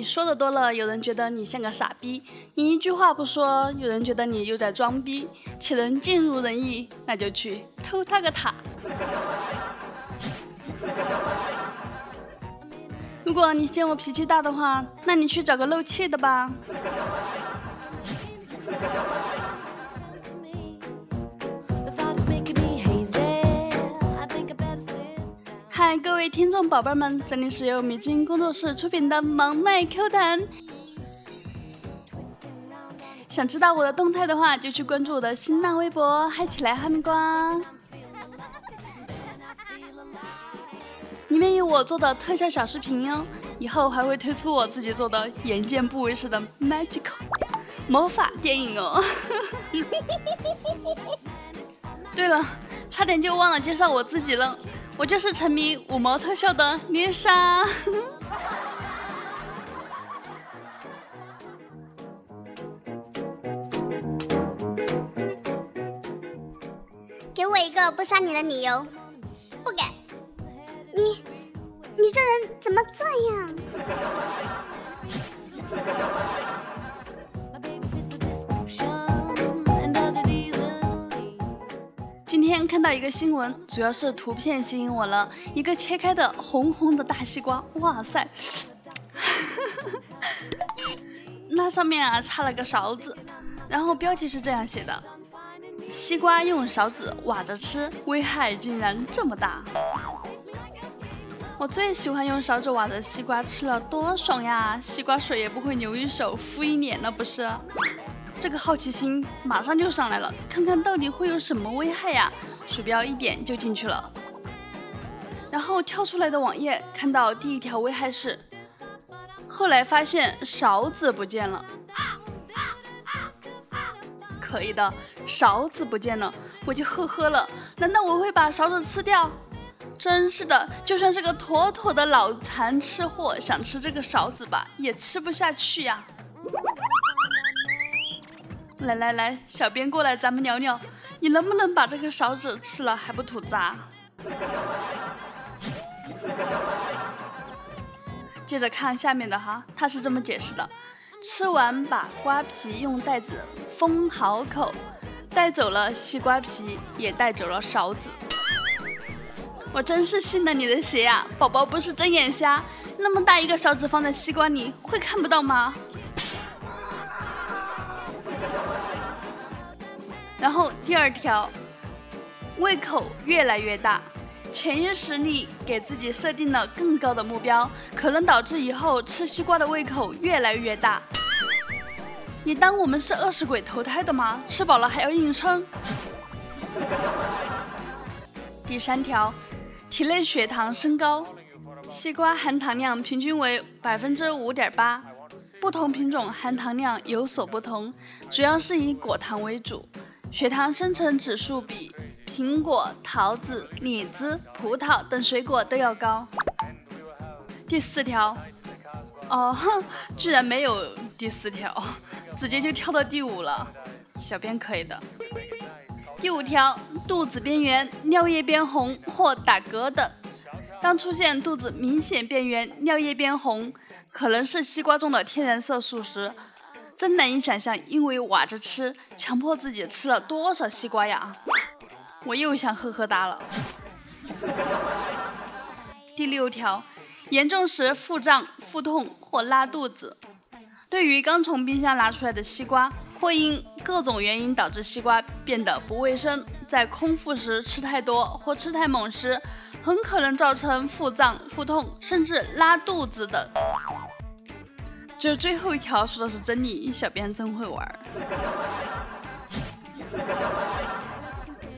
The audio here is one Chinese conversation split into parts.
你说的多了，有人觉得你像个傻逼；你一句话不说，有人觉得你又在装逼。岂能尽如人意，那就去偷他个塔。如果你嫌我脾气大的话，那你去找个漏气的吧。各位听众宝贝们，这里是由米之音工作室出品的萌妹 Q 弹。想知道我的动态的话，就去关注我的新浪微博，嗨起来哈密瓜。里面有我做的特效小视频哟，以后还会推出我自己做的眼见不为实的 magical 魔法电影哦。对了，差点就忘了介绍我自己了，我就是沉迷五毛特效的丽莎。给我一个不杀你的理由，不给。你，你这人怎么这样？天看到一个新闻，主要是图片吸引我了，一个切开的红红的大西瓜，哇塞！那上面啊插了个勺子，然后标题是这样写的：西瓜用勺子挖着吃，危害竟然这么大。我最喜欢用勺子挖着西瓜吃了，多爽呀！西瓜水也不会流一手，敷一脸了，不是？这个好奇心马上就上来了，看看到底会有什么危害呀？鼠标一点就进去了，然后跳出来的网页看到第一条危害是，后来发现勺子不见了。可以的，勺子不见了，我就呵呵了。难道我会把勺子吃掉？真是的，就算是个妥妥的脑残吃货，想吃这个勺子吧，也吃不下去呀。来来来，小编过来，咱们聊聊，你能不能把这个勺子吃了还不吐渣？接着看下面的哈，他是这么解释的：吃完把瓜皮用袋子封好口，带走了西瓜皮，也带走了勺子。我真是信了你的邪呀，宝宝不是睁眼瞎，那么大一个勺子放在西瓜里，会看不到吗？然后第二条，胃口越来越大，潜意识里给自己设定了更高的目标，可能导致以后吃西瓜的胃口越来越大。你当我们是饿死鬼投胎的吗？吃饱了还要硬撑。第三条。体内血糖升高，西瓜含糖量平均为百分之五点八，不同品种含糖量有所不同，主要是以果糖为主，血糖生成指数比苹果、桃子、李子、葡萄等水果都要高。第四条，哦，居然没有第四条，直接就跳到第五了，小编可以的。第五条，肚子边缘、尿液变红或打嗝等。当出现肚子明显变圆、尿液变红，可能是西瓜中的天然色素时，真难以想象，因为挖着吃，强迫自己吃了多少西瓜呀！我又想呵呵哒了。第六条，严重时腹胀、腹痛或拉肚子。对于刚从冰箱拿出来的西瓜。或因各种原因导致西瓜变得不卫生，在空腹时吃太多或吃太猛时，很可能造成腹胀、腹痛，甚至拉肚子等。这最后一条说的是真理，小编真会玩。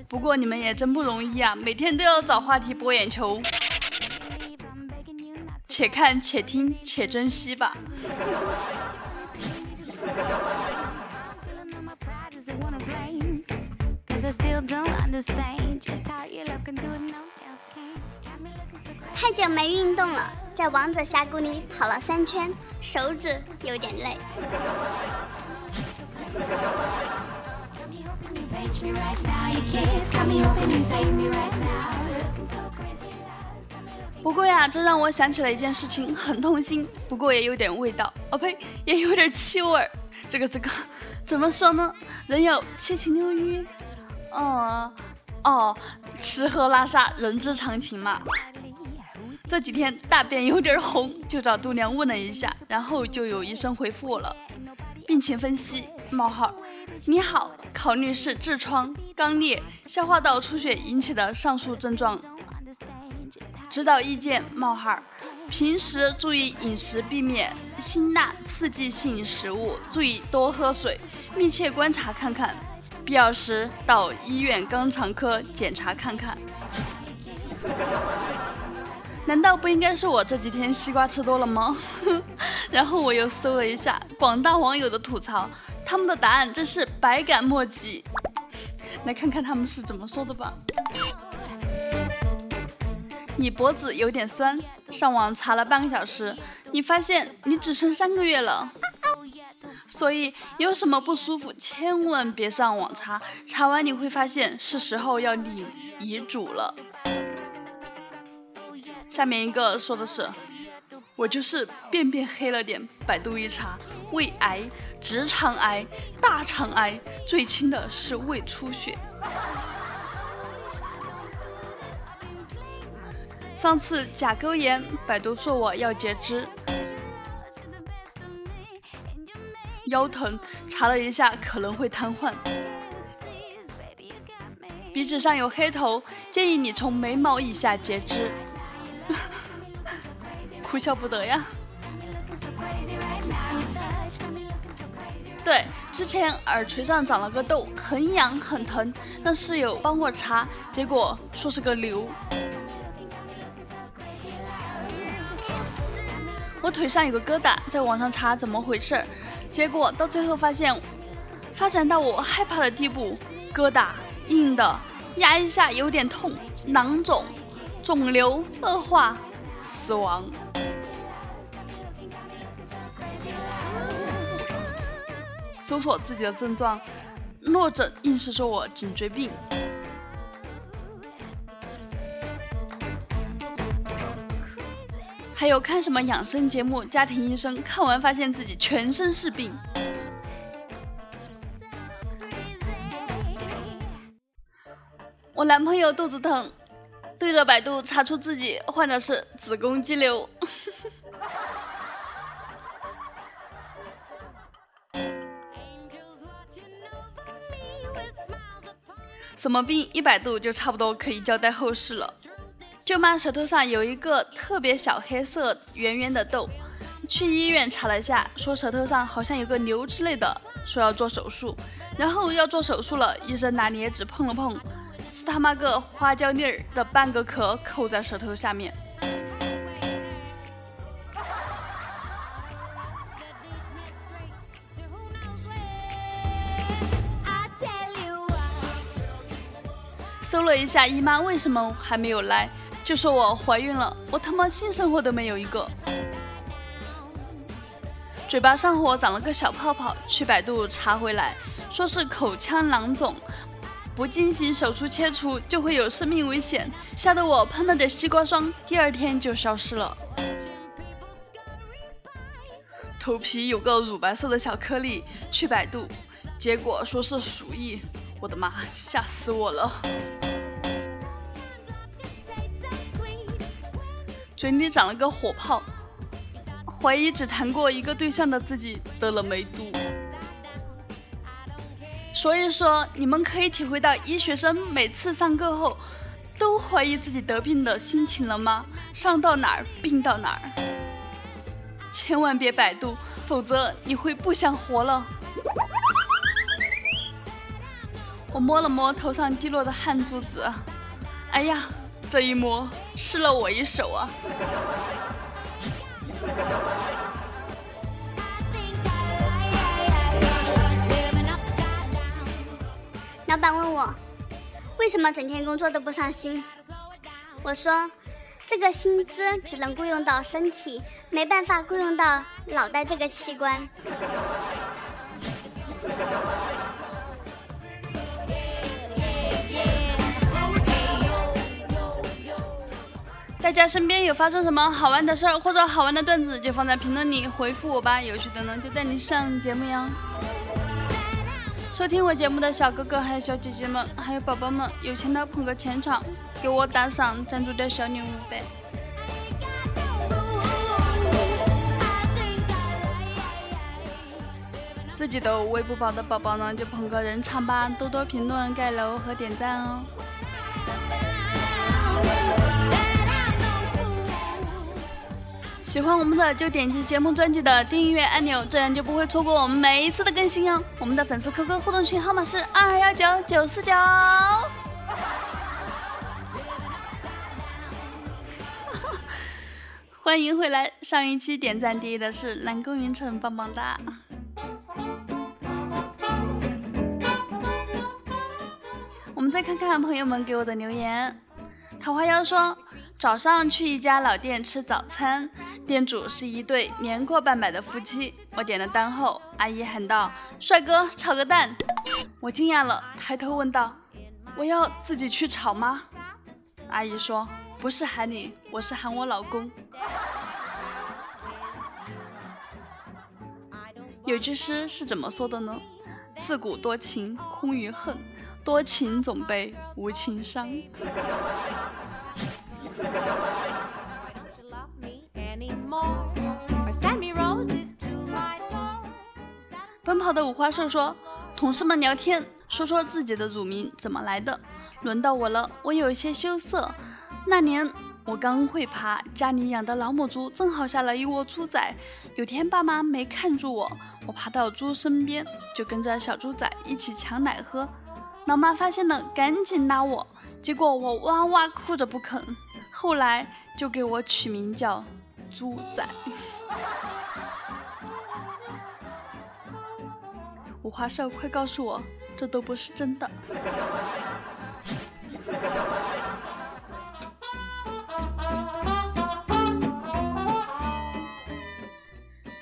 不过你们也真不容易啊，每天都要找话题博眼球。且看且听且珍惜吧。太久没运动了，在王者峡谷里跑了三圈，手指有点累。不过呀，这让我想起了一件事情，很痛心，不过也有点味道。哦呸，也有点气味。这个这个，怎么说呢？人有七情六欲。哦哦，吃喝拉撒，人之常情嘛。这几天大便有点红，就找度娘问了一下，然后就有医生回复我了。病情分析：冒号，你好，考虑是痔疮、肛裂、消化道出血引起的上述症状。指导意见：冒号，平时注意饮食，避免辛辣刺激性食物，注意多喝水，密切观察看看，必要时到医院肛肠科检查看看。难道不应该是我这几天西瓜吃多了吗？然后我又搜了一下广大网友的吐槽，他们的答案真是百感莫及。来看看他们是怎么说的吧。你脖子有点酸，上网查了半个小时，你发现你只剩三个月了。所以有什么不舒服，千万别上网查，查完你会发现是时候要领遗嘱了。下面一个说的是，我就是便便黑了点，百度一查，胃癌、直肠癌、大肠癌，最轻的是胃出血。上次甲沟炎，百度说我要截肢。腰疼，查了一下可能会瘫痪。鼻子上有黑头，建议你从眉毛以下截肢。哭笑不得呀。对，之前耳垂上长了个痘，很痒很疼，让室友帮我查，结果说是个瘤。我腿上有个疙瘩，在网上查怎么回事儿，结果到最后发现，发展到我害怕的地步，疙瘩硬的，压一下有点痛，囊肿，肿瘤恶化，死亡。搜索自己的症状，落枕硬是说我颈椎病。还有看什么养生节目、家庭医生，看完发现自己全身是病。我男朋友肚子疼，对着百度查出自己患的是子宫肌瘤。什么病？一百度就差不多可以交代后事了。舅妈舌头上有一个特别小黑色圆圆的痘，去医院查了一下，说舌头上好像有个瘤之类的，说要做手术。然后要做手术了，医生拿镊子碰了碰，是他妈个花椒粒儿的半个壳扣在舌头下面。搜了一下姨妈为什么还没有来。就说我怀孕了，我他妈性生活都没有一个。嘴巴上火长了个小泡泡，去百度查回来，说是口腔囊肿，不进行手术切除就会有生命危险，吓得我喷了点西瓜霜，第二天就消失了。头皮有个乳白色的小颗粒，去百度，结果说是鼠疫，我的妈，吓死我了。嘴里长了个火泡，怀疑只谈过一个对象的自己得了梅毒。所以说，你们可以体会到医学生每次上课后都怀疑自己得病的心情了吗？上到哪儿病到哪儿，千万别百度，否则你会不想活了。我摸了摸头上滴落的汗珠子，哎呀！这一摸，湿了我一手啊！老板问我为什么整天工作都不上心，我说这个薪资只能雇佣到身体，没办法雇佣到脑袋这个器官。大家身边有发生什么好玩的事儿或者好玩的段子，就放在评论里回复我吧，有趣的呢就带你上节目哟。收听我节目的小哥哥、还有小姐姐们、还有宝宝们，有钱的捧个钱场，给我打赏赞助点小礼物呗。自己都喂不饱的宝宝呢，就捧个人场吧，多多评论、盖楼和点赞哦。喜欢我们的就点击节目专辑的订阅按钮，这样就不会错过我们每一次的更新哦。我们的粉丝 QQ 互动群号码是二二幺九九四九。欢迎回来，上一期点赞第一的是南宫云城，棒棒哒。我们再看看朋友们给我的留言，桃花妖说。早上去一家老店吃早餐，店主是一对年过半百的夫妻。我点了单后，阿姨喊道：“帅哥，炒个蛋。”我惊讶了，抬头问道：“我要自己去炒吗？”阿姨说：“不是喊你，我是喊我老公。”有句诗是怎么说的呢？“自古多情空余恨，多情总被无情伤。”奔跑的五花兽说：“同事们聊天，说说自己的乳名怎么来的。轮到我了，我有一些羞涩。那年我刚会爬，家里养的老母猪正好下了一窝猪仔。有天爸妈没看住我，我爬到猪身边，就跟着小猪仔一起抢奶喝。老妈发现了，赶紧拉我，结果我哇哇哭着不肯。后来就给我取名叫猪仔。”五花兽，快告诉我，这都不是真的。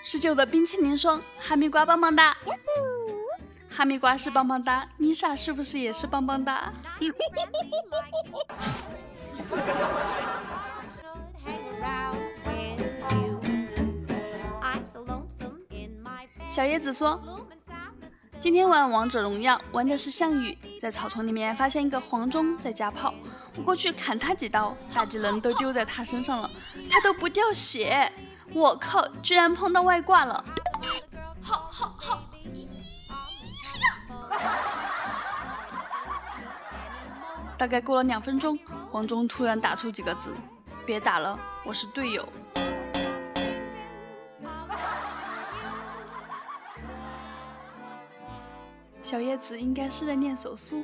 十九的冰淇淋霜：“哈密瓜棒棒哒，哈密瓜是棒棒哒，妮莎是不是也是棒棒哒？”小叶子说。今天玩王者荣耀，玩的是项羽，在草丛里面发现一个黄忠在加炮，我过去砍他几刀，大技能都丢在他身上了，他都不掉血，我靠，居然碰到外挂了！大概过了两分钟，黄忠突然打出几个字：别打了，我是队友。小叶子应该是在练手速。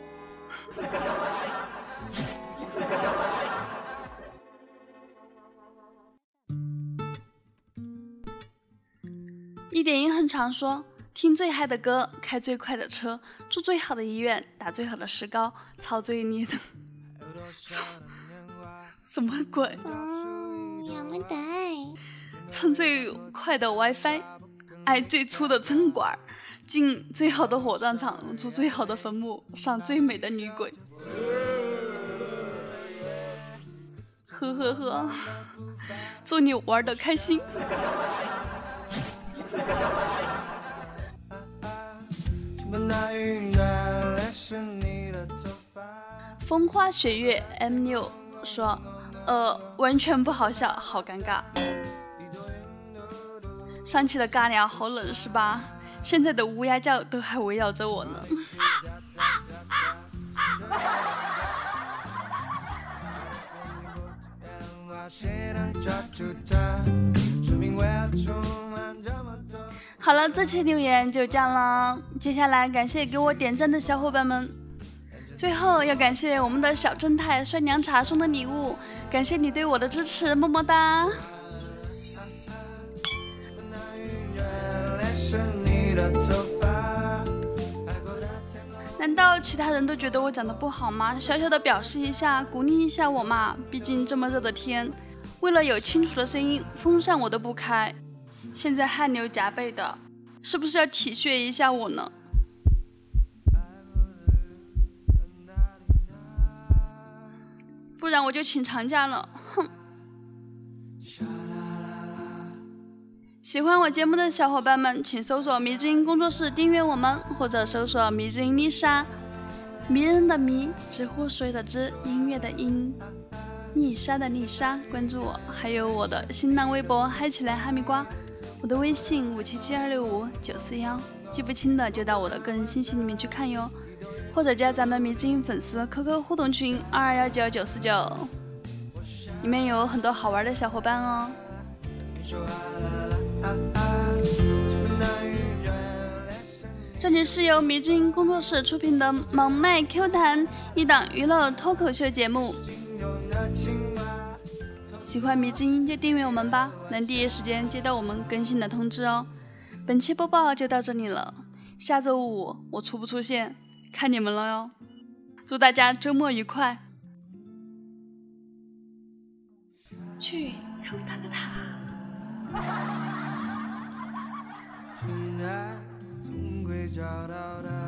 一点音很常，说听最嗨的歌，开最快的车，住最好的医院，打最好的石膏，操最烈的，什么鬼？蹭最快的 WiFi，爱最粗的针管。进最好的火葬场，住最好的坟墓，上最美的女鬼。呵呵呵，祝你玩的开心。风花雪月 M 六说，呃，完全不好笑，好尴尬。上期的尬聊好冷是吧？现在的乌鸦叫都还围绕着我呢。好了，这期留言就这样了。接下来感谢给我点赞的小伙伴们，最后要感谢我们的小正太帅凉茶送的礼物，感谢你对我的支持，么么哒。难道其他人都觉得我讲的不好吗？小小的表示一下，鼓励一下我嘛！毕竟这么热的天，为了有清楚的声音，风扇我都不开，现在汗流浃背的，是不是要体恤一下我呢？不然我就请长假了，哼！喜欢我节目的小伙伴们，请搜索“迷之音工作室”订阅我们，或者搜索“迷之音丽莎”，迷人的迷，知乎水的知，音乐的音，丽莎的丽莎，关注我，还有我的新浪微博“嗨起来哈密瓜”，我的微信五七七二六五九四幺，记不清的就到我的个人信息里面去看哟，或者加咱们迷之音粉丝 QQ 互动群二二幺九九四九，里面有很多好玩的小伙伴哦。这里是由迷之音工作室出品的《萌麦 Q 弹》，一档娱乐脱口秀节目。喜欢迷之音就订阅我们吧，能第一时间接到我们更新的通知哦。本期播报就到这里了，下周五我出不出现，看你们了哟。祝大家周末愉快！去偷他的塔。总会找到的。